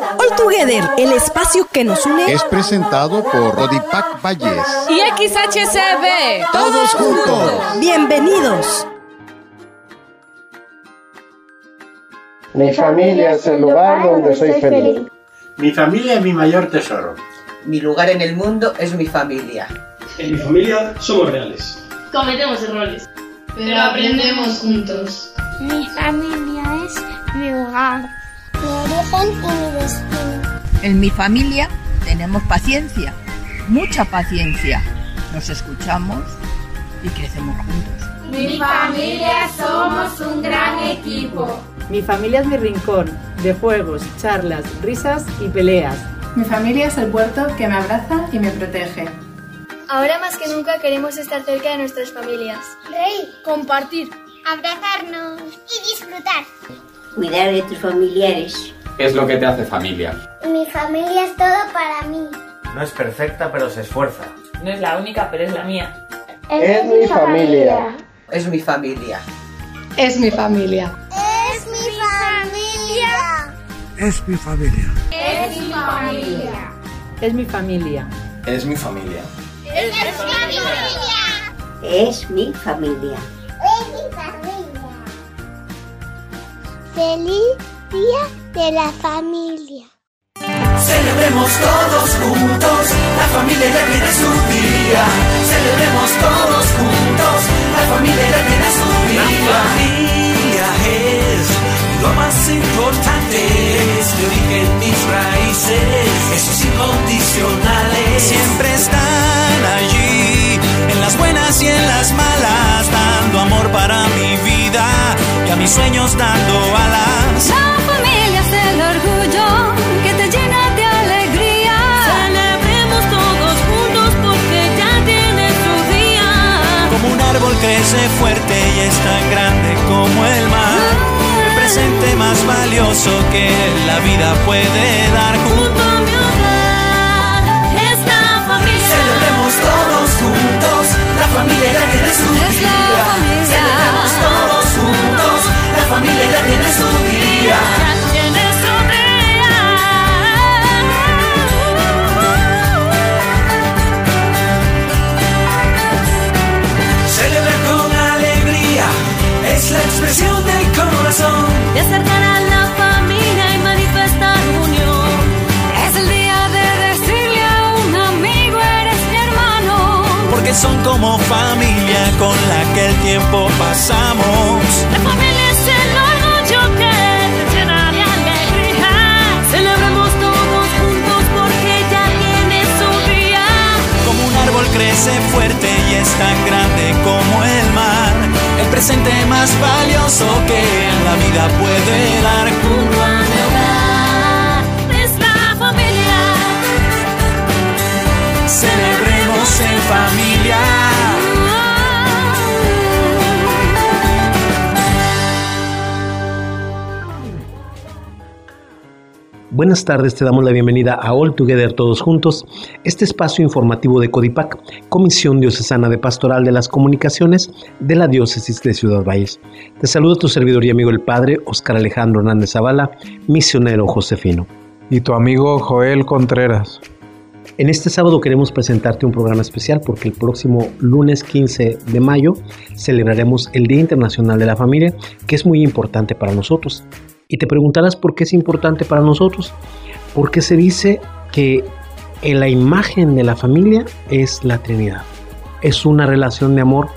All Together, el espacio que nos une, es presentado por Rodipac Valles y XHCB. Todos juntos. Bienvenidos. Mi familia es el lugar donde soy feliz. Mi familia es mi mayor tesoro. Mi lugar en el mundo es mi familia. En mi familia somos reales. Cometemos errores, pero aprendemos juntos. Mi familia es mi hogar, mi origen y mi destino. En mi familia tenemos paciencia, mucha paciencia. Nos escuchamos y crecemos juntos. Mi familia somos un gran equipo. Mi familia es mi rincón de juegos, charlas, risas y peleas. Mi familia es el puerto que me abraza y me protege. Ahora más que nunca queremos estar cerca de nuestras familias. Reír, compartir, abrazarnos y disfrutar. Cuidar de tus familiares. Es lo que te hace familia. Mi familia es todo para mí. No es perfecta, pero se esfuerza. No es la única, pero es la mía. Es, es mi familia. Es mi familia. Es mi familia. Es mi familia. Es mi familia. Es mi familia. Es mi familia. Es mi familia. Es mi familia. Es mi familia. Es mi familia. Feliz Día de la Familia. Celebremos todos juntos, la familia ya tiene su día. Celebremos todos juntos, la familia ya tiene su día. La familia es lo más importante, es mi origen, mis raíces, esos incondicionales. Siempre están allí, en las buenas y en las malas, dando amor para mi vida y a mis sueños dando alas. Crece fuerte y es tan grande como el mar. El presente más valioso que la vida puede dar. Junto a mi hogar, esta familia. Celebremos todos juntos, la familia ya tiene su día. Celebremos todos juntos, la familia ya tiene su día. De acercar a la familia y manifestar unión. Es el día de decirle a un amigo eres mi hermano. Porque son como familia con la que el tiempo pasamos. La familia es el orgullo que te llena de alegría. Celebremos todos juntos porque ya tiene su día. Como un árbol crece fuerte y es tan grande presente más valioso que la vida puede dar. Junto a mi hogar es la familia. Celebremos en familia. Buenas tardes, te damos la bienvenida a All Together Todos Juntos, este espacio informativo de Codipac, Comisión Diocesana de Pastoral de las Comunicaciones de la Diócesis de Ciudad Valles. Te saludo tu servidor y amigo el Padre Oscar Alejandro Hernández Zavala, misionero josefino. Y tu amigo Joel Contreras. En este sábado queremos presentarte un programa especial porque el próximo lunes 15 de mayo celebraremos el Día Internacional de la Familia, que es muy importante para nosotros. Y te preguntarás por qué es importante para nosotros. Porque se dice que en la imagen de la familia es la Trinidad. Es una relación de amor.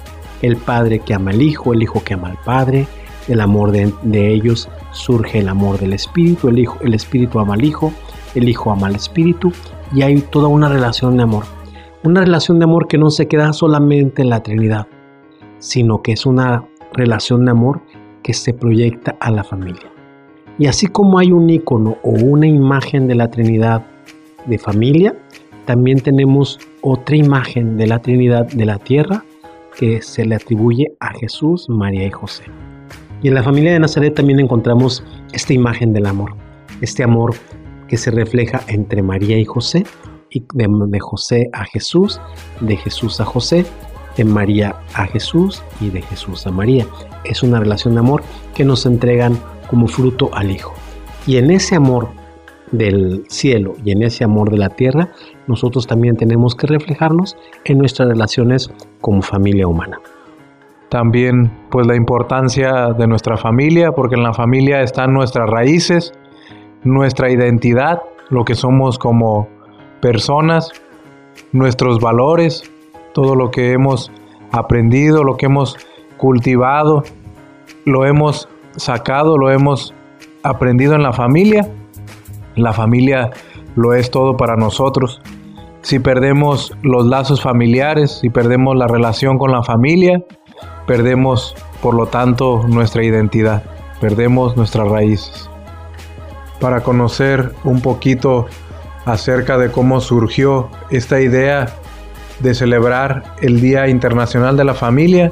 El padre que ama al hijo, el hijo que ama al padre. Del amor de, de ellos surge el amor del espíritu. El, hijo, el espíritu ama al hijo. El hijo ama al espíritu. Y hay toda una relación de amor. Una relación de amor que no se queda solamente en la Trinidad, sino que es una relación de amor que se proyecta a la familia. Y así como hay un icono o una imagen de la Trinidad de familia, también tenemos otra imagen de la Trinidad de la tierra que se le atribuye a Jesús, María y José. Y en la familia de Nazaret también encontramos esta imagen del amor, este amor que se refleja entre María y José, y de, José a Jesús, de Jesús a José, de María a Jesús y de Jesús a María. Es una relación de amor que nos entregan como fruto al Hijo. Y en ese amor del cielo y en ese amor de la tierra, nosotros también tenemos que reflejarnos en nuestras relaciones como familia humana. También pues la importancia de nuestra familia, porque en la familia están nuestras raíces, nuestra identidad, lo que somos como personas, nuestros valores, todo lo que hemos aprendido, lo que hemos cultivado, lo hemos sacado, lo hemos aprendido en la familia. La familia lo es todo para nosotros. Si perdemos los lazos familiares, si perdemos la relación con la familia, perdemos por lo tanto nuestra identidad, perdemos nuestras raíces. Para conocer un poquito acerca de cómo surgió esta idea de celebrar el Día Internacional de la Familia,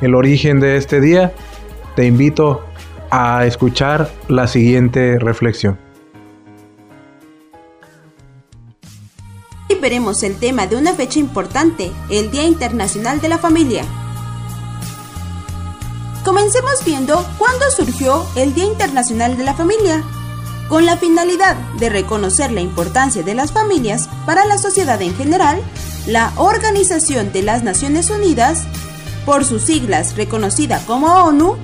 el origen de este día, te invito a escuchar la siguiente reflexión. Veremos el tema de una fecha importante, el Día Internacional de la Familia. Comencemos viendo cuándo surgió el Día Internacional de la Familia, con la finalidad de reconocer la importancia de las familias para la sociedad en general, la Organización de las Naciones Unidas, por sus siglas reconocida como ONU,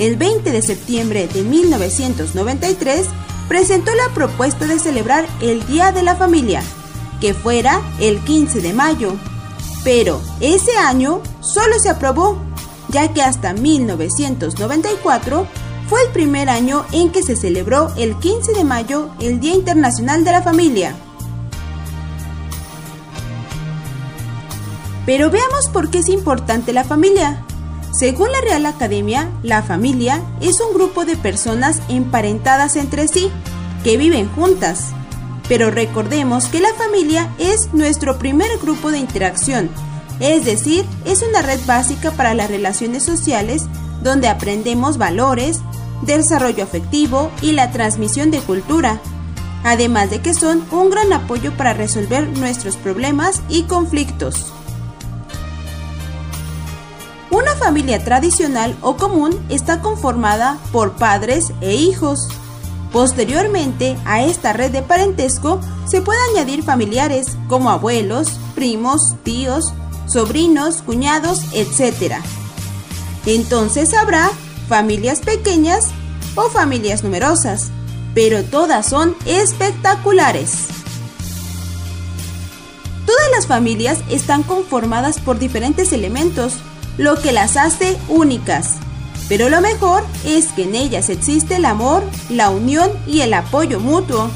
el 20 de septiembre de 1993 presentó la propuesta de celebrar el Día de la Familia, que fuera el 15 de mayo. Pero ese año solo se aprobó, ya que hasta 1994 fue el primer año en que se celebró el 15 de mayo el Día Internacional de la Familia. Pero veamos por qué es importante la familia. Según la Real Academia, la familia es un grupo de personas emparentadas entre sí, que viven juntas. Pero recordemos que la familia es nuestro primer grupo de interacción, es decir, es una red básica para las relaciones sociales donde aprendemos valores, desarrollo afectivo y la transmisión de cultura, además de que son un gran apoyo para resolver nuestros problemas y conflictos. Familia tradicional o común está conformada por padres e hijos. Posteriormente a esta red de parentesco se puede añadir familiares como abuelos, primos, tíos, sobrinos, cuñados, etc. Entonces habrá familias pequeñas o familias numerosas, pero todas son espectaculares. Todas las familias están conformadas por diferentes elementos, lo que las hace únicas. Pero lo mejor es que en ellas existe el amor, la unión y el apoyo mutuo.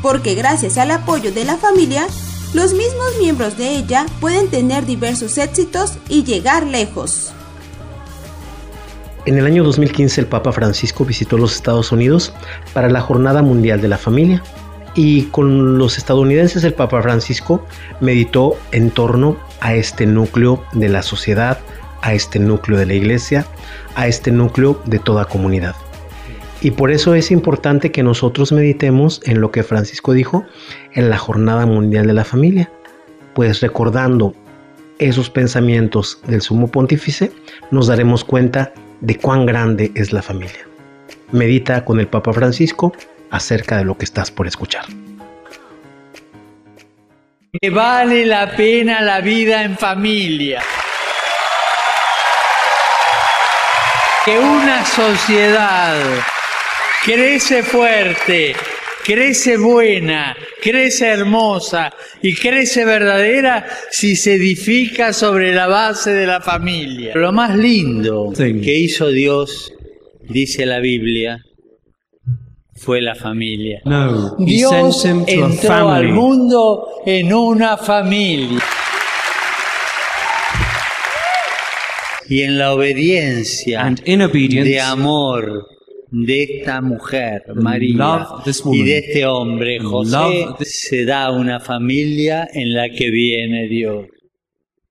Porque gracias al apoyo de la familia, los mismos miembros de ella pueden tener diversos éxitos y llegar lejos. En el año 2015 el Papa Francisco visitó los Estados Unidos para la Jornada Mundial de la Familia y con los estadounidenses el Papa Francisco meditó en torno a este núcleo de la sociedad, a este núcleo de la iglesia, a este núcleo de toda comunidad. Y por eso es importante que nosotros meditemos en lo que Francisco dijo en la Jornada Mundial de la Familia, pues recordando esos pensamientos del sumo pontífice, nos daremos cuenta de cuán grande es la familia. Medita con el Papa Francisco acerca de lo que estás por escuchar. Que vale la pena la vida en familia. Que una sociedad crece fuerte, crece buena, crece hermosa y crece verdadera si se edifica sobre la base de la familia. Lo más lindo que hizo Dios, dice la Biblia, fue la familia. No, Dios entró al mundo en una familia. Y en la obediencia And in obedience, de amor de esta mujer, María, this y woman, de este hombre, José, se da una familia en la que viene Dios.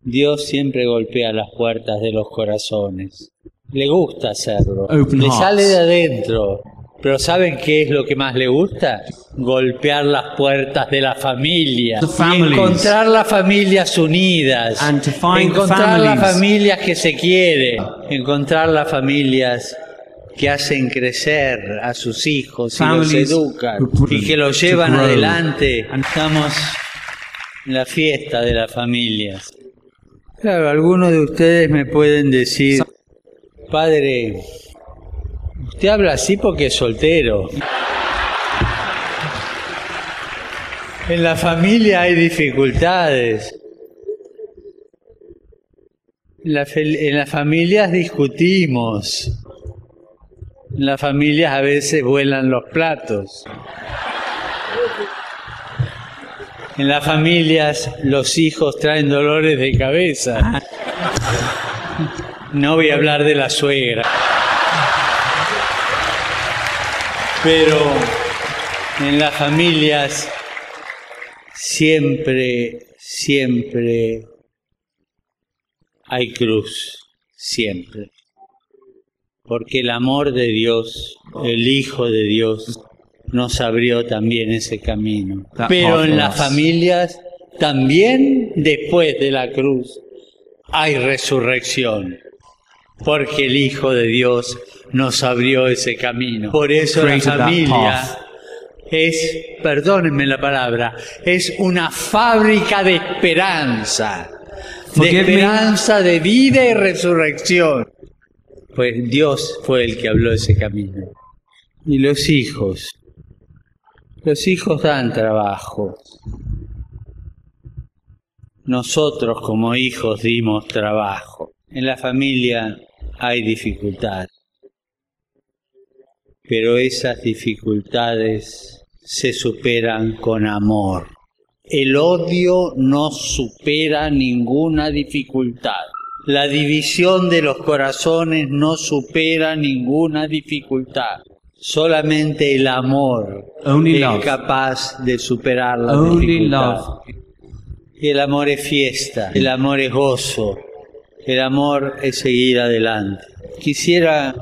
Dios siempre golpea las puertas de los corazones. Le gusta hacerlo. Open le hearts. sale de adentro. Pero ¿saben qué es lo que más le gusta? Golpear las puertas de la familia. Y encontrar las familias unidas. And to find encontrar las familias que se quieren. Encontrar las familias que hacen crecer a sus hijos y los educan y que los llevan adelante. Estamos en la fiesta de las familias. Claro, algunos de ustedes me pueden decir, padre, usted habla así porque es soltero. En la familia hay dificultades. En, la en las familias discutimos. En las familias a veces vuelan los platos. En las familias los hijos traen dolores de cabeza. No voy a hablar de la suegra. Pero en las familias siempre, siempre hay cruz. Siempre. Porque el amor de Dios, el Hijo de Dios, nos abrió también ese camino. Pero en las familias, también después de la cruz, hay resurrección. Porque el Hijo de Dios nos abrió ese camino. Por eso la familia es, perdónenme la palabra, es una fábrica de esperanza. De esperanza, de vida y resurrección. Pues Dios fue el que habló ese camino. Y los hijos. Los hijos dan trabajo. Nosotros como hijos dimos trabajo. En la familia hay dificultad. Pero esas dificultades se superan con amor. El odio no supera ninguna dificultad. La división de los corazones no supera ninguna dificultad. Solamente el amor Only es love. capaz de superar la Only dificultad. love. El amor es fiesta, el amor es gozo, el amor es seguir adelante. Quisiera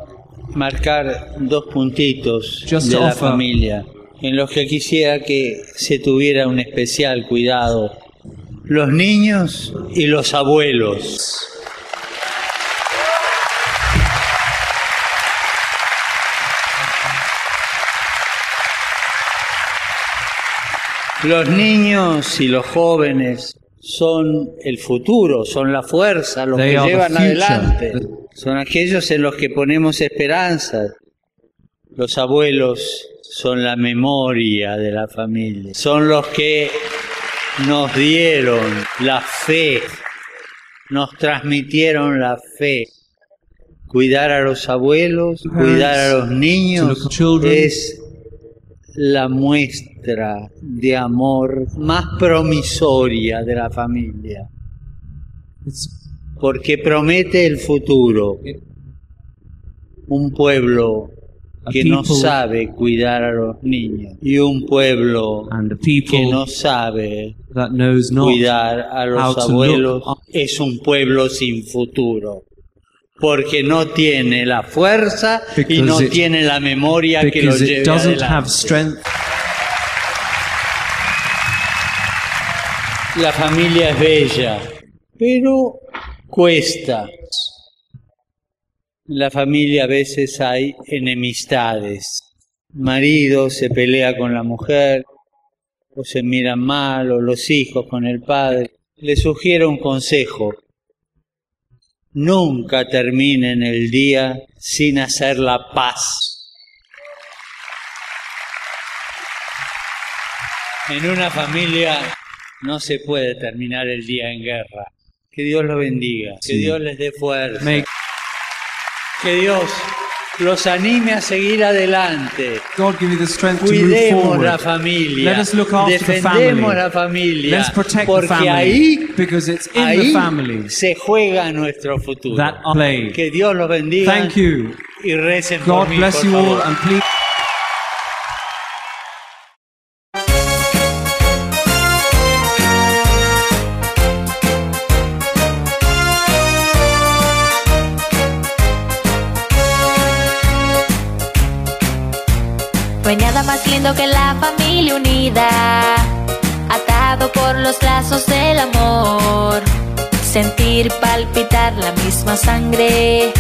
marcar dos puntitos Just de la familia en los que quisiera que se tuviera un especial cuidado. Los niños y los abuelos. Los niños y los jóvenes son el futuro, son la fuerza, los They que llevan adelante. Son aquellos en los que ponemos esperanza. Los abuelos son la memoria de la familia. Son los que nos dieron la fe, nos transmitieron la fe. Cuidar a los abuelos, cuidar a los niños es la muestra de amor más promisoria de la familia. Porque promete el futuro. Un pueblo que no sabe cuidar a los niños y un pueblo And the people que no sabe that knows not cuidar a los abuelos es un pueblo sin futuro. Porque no tiene la fuerza y no it- tiene la memoria que lo lleve it doesn't adelante. have strength. La familia es bella, pero cuesta. En la familia a veces hay enemistades. Marido se pelea con la mujer, o se miran mal, o los hijos con el padre. Le sugiero un consejo. Nunca terminen el día sin hacer la paz. En una familia no se puede terminar el día en guerra. Que Dios los bendiga, que. Dios les dé fuerza, que Dios los anime a seguir adelante. God give you the strength to move la familia, Let us look after the defendemos family. la familia, Let's protect porque the family ahí, because it's in ahí the family se juega nuestro futuro. that played. Que Dios los bendiga Thank you. y recen por God mí, bless por you favor. all and please. Más lindo que la familia unida, atado por los lazos del amor. Sentir palpitar la misma sangre,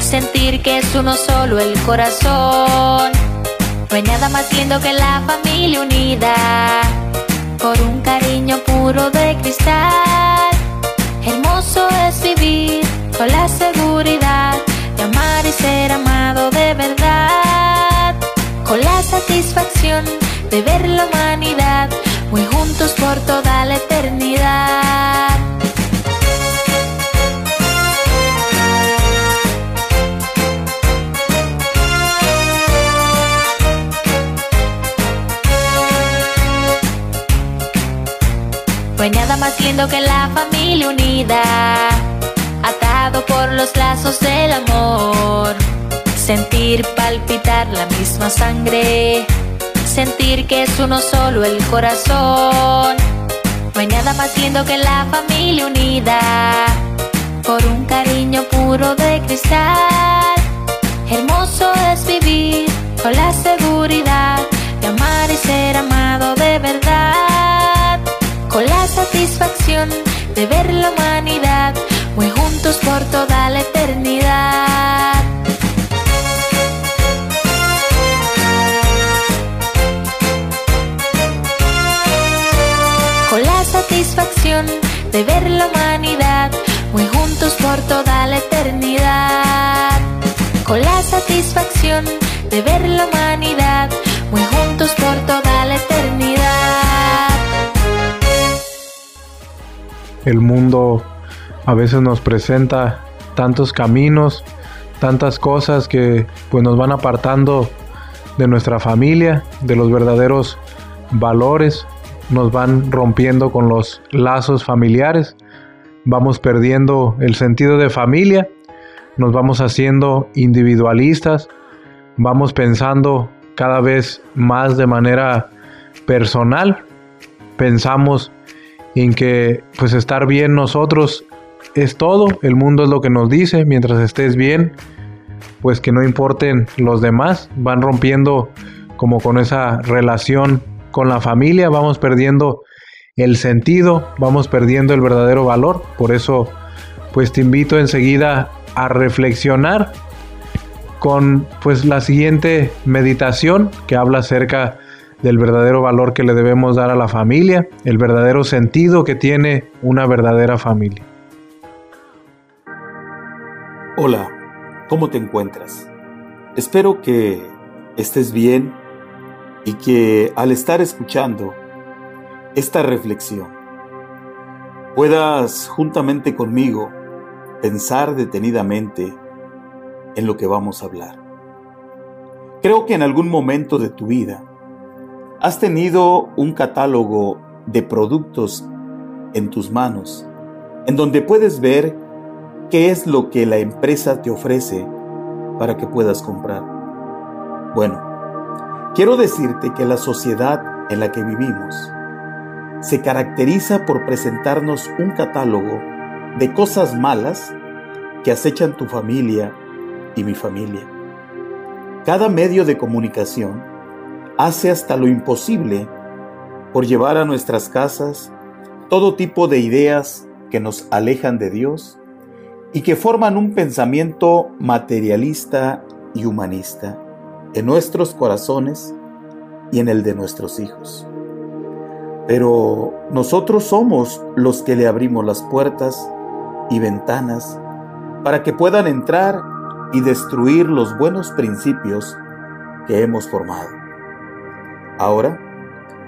sentir que es uno solo el corazón. No hay nada más lindo que la familia unida, por un cariño puro de cristal. Hermoso es vivir con la seguridad de ver la humanidad muy juntos por toda la eternidad. No hay nada más lindo que la familia unida, atado por los lazos del amor. Sentir palpitar la misma sangre, sentir que es uno solo el corazón. No hay nada más lindo que la familia unida, por un cariño puro de cristal. Hermoso es vivir con la seguridad de amar y ser amado de verdad con la satisfacción de ver la humanidad muy juntos por toda la eternidad. Satisfacción de ver la humanidad muy juntos por toda la eternidad. Con la satisfacción de ver la humanidad muy juntos por toda la eternidad. El mundo a veces nos presenta tantos caminos, tantas cosas que pues nos van apartando de nuestra familia, de los verdaderos valores, nos van rompiendo con los lazos familiares, vamos perdiendo el sentido de familia, nos vamos haciendo individualistas, vamos pensando cada vez más de manera personal, pensamos en que pues estar bien nosotros es todo, el mundo es lo que nos dice, mientras estés bien, pues que no importen los demás, van rompiendo como con esa relación con la familia, vamos perdiendo el sentido, vamos perdiendo el verdadero valor, por eso pues te invito enseguida a reflexionar con pues la siguiente meditación que habla acerca del verdadero valor que le debemos dar a la familia, el verdadero sentido que tiene una verdadera familia. Hola, ¿cómo te encuentras? Espero que estés bien y que al estar escuchando esta reflexión puedas juntamente conmigo pensar detenidamente en lo que vamos a hablar. Creo que en algún momento de tu vida has tenido un catálogo de productos en tus manos en donde puedes ver qué es lo que la empresa te ofrece para que puedas comprar. Bueno, quiero decirte que la sociedad en la que vivimos se caracteriza por presentarnos un catálogo de cosas malas que acechan tu familia y mi familia. Cada medio de comunicación hace hasta lo imposible por llevar a nuestras casas todo tipo de ideas que nos alejan de Dios y que forman un pensamiento materialista y humanista en nuestros corazones y en el de nuestros hijos. Pero nosotros somos los que le abrimos las puertas y ventanas para que puedan entrar y destruir los buenos principios que hemos formado. Ahora,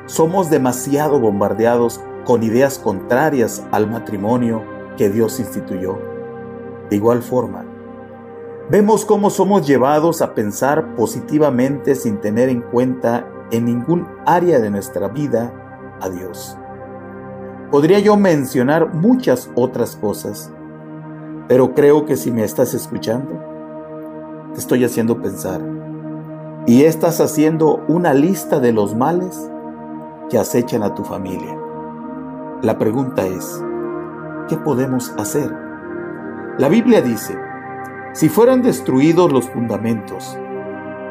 somos demasiado bombardeados con ideas contrarias al matrimonio que Dios instituyó. De igual forma, vemos cómo somos llevados a pensar positivamente sin tener en cuenta en ningún área de nuestra vida a Dios. Podría yo mencionar muchas otras cosas, pero creo que si me estás escuchando, te estoy haciendo pensar y estás haciendo una lista de los males que acechan a tu familia. La pregunta es, ¿qué podemos hacer? La Biblia dice, si fueran destruidos los fundamentos,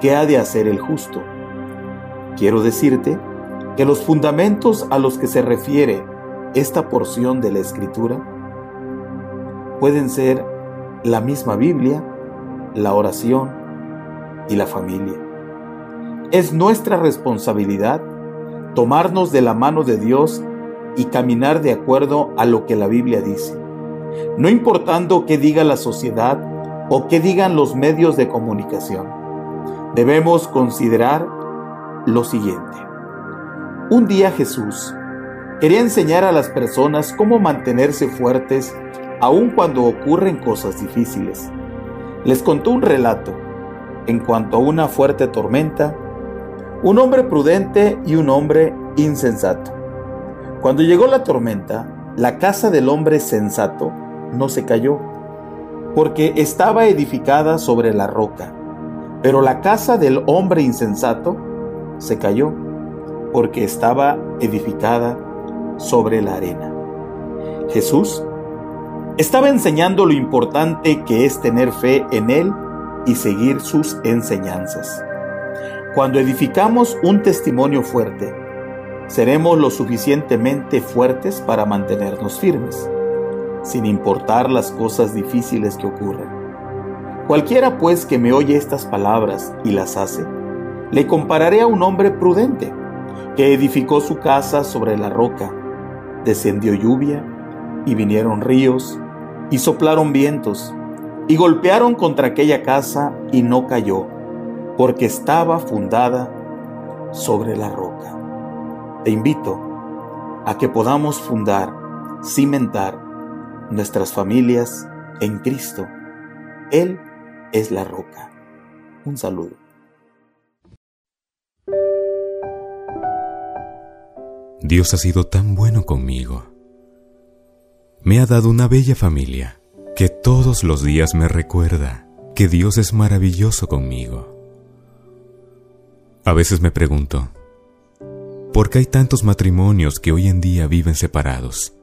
¿qué ha de hacer el justo? Quiero decirte que los fundamentos a los que se refiere esta porción de la Escritura pueden ser la misma Biblia la oración y la familia. Es nuestra responsabilidad tomarnos de la mano de Dios y caminar de acuerdo a lo que la Biblia dice, no importando qué diga la sociedad o qué digan los medios de comunicación. Debemos considerar lo siguiente. Un día Jesús quería enseñar a las personas cómo mantenerse fuertes aun cuando ocurren cosas difíciles. Les contó un relato en cuanto a una fuerte tormenta, un hombre prudente y un hombre insensato. Cuando llegó la tormenta, la casa del hombre sensato no se cayó, porque estaba edificada sobre la roca, pero la casa del hombre insensato se cayó, porque estaba edificada sobre la arena. Jesús estaba enseñando lo importante que es tener fe en Él y seguir sus enseñanzas. Cuando edificamos un testimonio fuerte, seremos lo suficientemente fuertes para mantenernos firmes, sin importar las cosas difíciles que ocurran. Cualquiera pues que me oye estas palabras y las hace, le compararé a un hombre prudente que edificó su casa sobre la roca. Descendió lluvia y vinieron ríos y soplaron vientos y golpearon contra aquella casa y no cayó, porque estaba fundada sobre la roca. Te invito a que podamos fundar, cimentar nuestras familias en Cristo. Él es la roca. Un saludo. Dios ha sido tan bueno conmigo. Me ha dado una bella familia que todos los días me recuerda que Dios es maravilloso conmigo. A veces me pregunto, ¿por qué hay tantos matrimonios que hoy en día viven separados?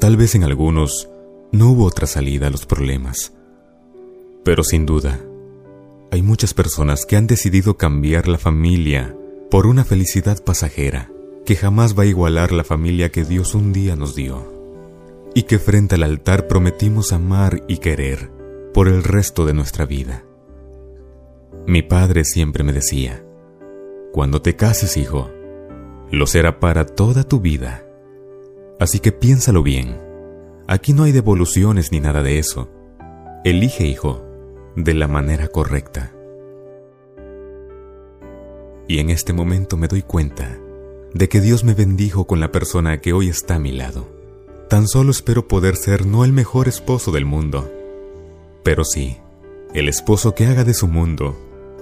Tal vez en algunos no hubo otra salida a los problemas, pero sin duda, hay muchas personas que han decidido cambiar la familia por una felicidad pasajera que jamás va a igualar la familia que Dios un día nos dio y que frente al altar prometimos amar y querer por el resto de nuestra vida. Mi padre siempre me decía, cuando te cases, hijo, lo será para toda tu vida. Así que piénsalo bien. Aquí no hay devoluciones ni nada de eso. Elige, hijo, de la manera correcta. Y en este momento me doy cuenta de que Dios me bendijo con la persona que hoy está a mi lado. Tan solo espero poder ser no el mejor esposo del mundo, pero sí el esposo que haga de su mundo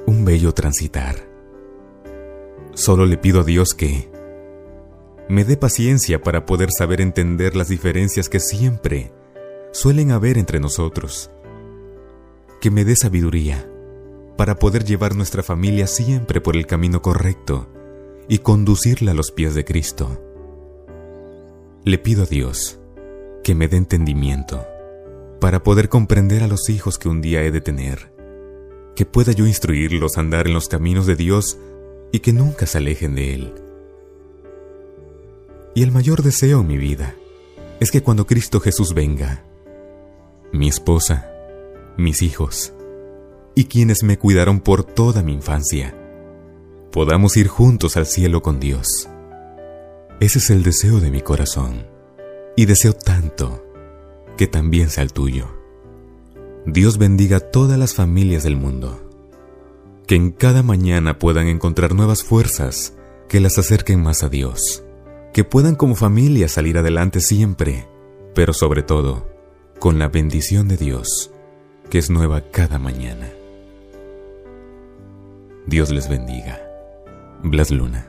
un bello transitar. Solo le pido a Dios que me dé paciencia para poder saber entender las diferencias que siempre suelen haber entre nosotros. Que me dé sabiduría para poder llevar nuestra familia siempre por el camino correcto y conducirla a los pies de Cristo. Le pido a Dios que me dé entendimiento para poder comprender a los hijos que un día he de tener, que pueda yo instruirlos a andar en los caminos de Dios y que nunca se alejen de Él. Y el mayor deseo en mi vida es que cuando Cristo Jesús venga, mi esposa, mis hijos y quienes me cuidaron por toda mi infancia, podamos ir juntos al cielo con Dios. Ese es el deseo de mi corazón, y deseo tanto que también sea el tuyo. Dios bendiga a todas las familias del mundo, que en cada mañana puedan encontrar nuevas fuerzas que las acerquen más a Dios, que puedan como familia salir adelante siempre, pero sobre todo con la bendición de Dios, que es nueva cada mañana. Dios les bendiga. Blas Luna.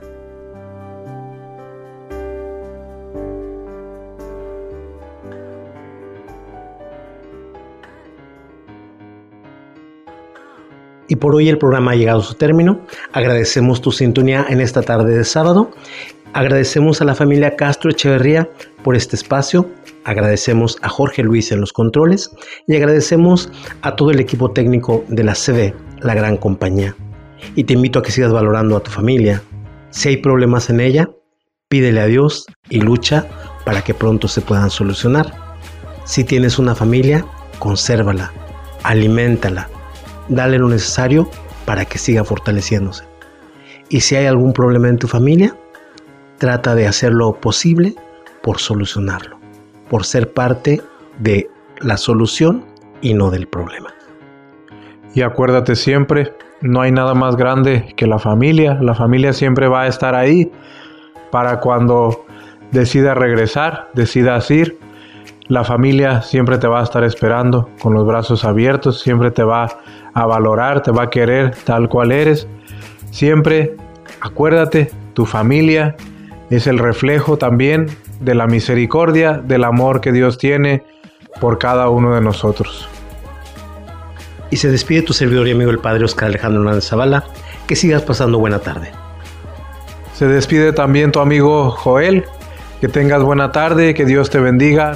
Y por hoy el programa ha llegado a su término. Agradecemos tu sintonía en esta tarde de sábado. Agradecemos a la familia Castro Echeverría por este espacio. Agradecemos a Jorge Luis en los controles y agradecemos a todo el equipo técnico de la CB, la gran compañía. Y te invito a que sigas valorando a tu familia. Si hay problemas en ella, pídele a Dios y lucha para que pronto se puedan solucionar. Si tienes una familia, consérvala, aliméntala, dale lo necesario para que siga fortaleciéndose. Y si hay algún problema en tu familia, trata de hacer lo posible por solucionarlo, por ser parte de la solución y no del problema. Y acuérdate siempre, no hay nada más grande que la familia. La familia siempre va a estar ahí para cuando decidas regresar, decidas ir. La familia siempre te va a estar esperando con los brazos abiertos, siempre te va a valorar, te va a querer tal cual eres. Siempre acuérdate, tu familia es el reflejo también de la misericordia, del amor que Dios tiene por cada uno de nosotros. Y se despide tu servidor y amigo el Padre Oscar Alejandro Hernández Zavala. Que sigas pasando buena tarde. Se despide también tu amigo Joel. Que tengas buena tarde, que Dios te bendiga.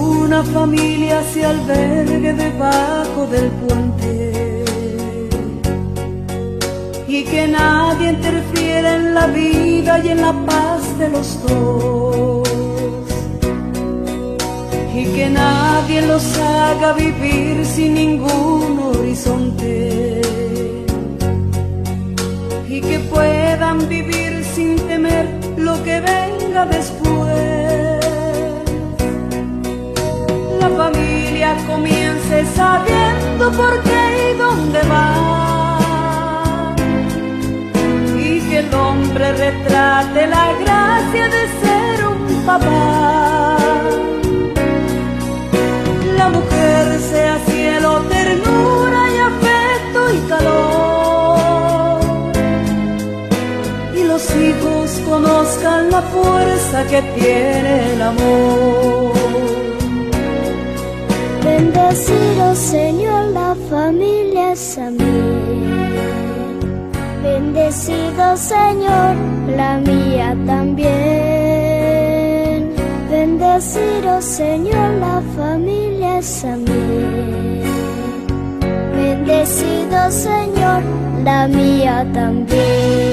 ninguna familia se albergue debajo del puente. Y que nadie interfiera en la vida y en la paz de los dos. Y que nadie los haga vivir sin ningún horizonte. Y que puedan vivir sin temer lo que venga después comience sabiendo por qué y dónde va. Y que el hombre retrate la gracia de ser un papá. La mujer sea cielo, ternura y afecto y calor. Y los hijos conozcan la fuerza que tiene el amor. Bendecido Señor, la familia mí. Bendecido Señor, la mía también. Bendecido Señor, la familia mí. Bendecido Señor, la mía también.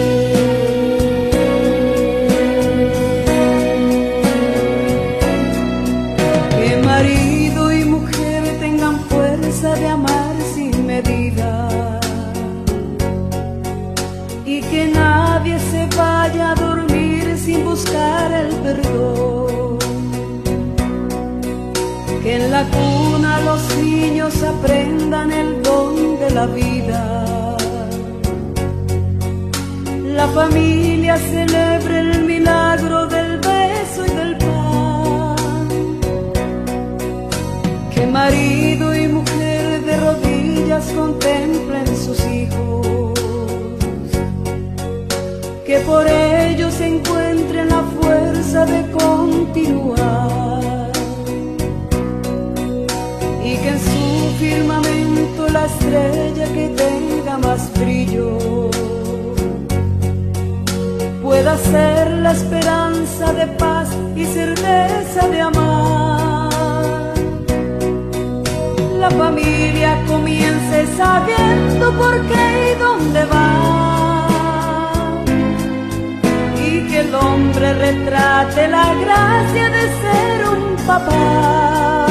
Retrate la gracia de ser un papá.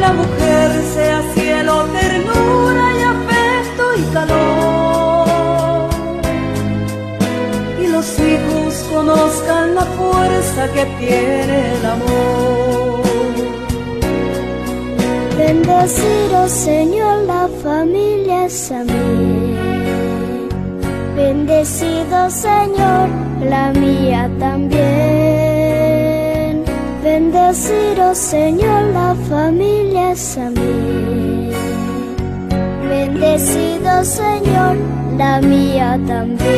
La mujer sea cielo, ternura y afecto y calor y los hijos conozcan la fuerza que tiene el amor. Bendecido Señor, la familia es. Bendecido Señor, la mía también. Bendecido Señor, la familia es a mí. Bendecido Señor, la mía también.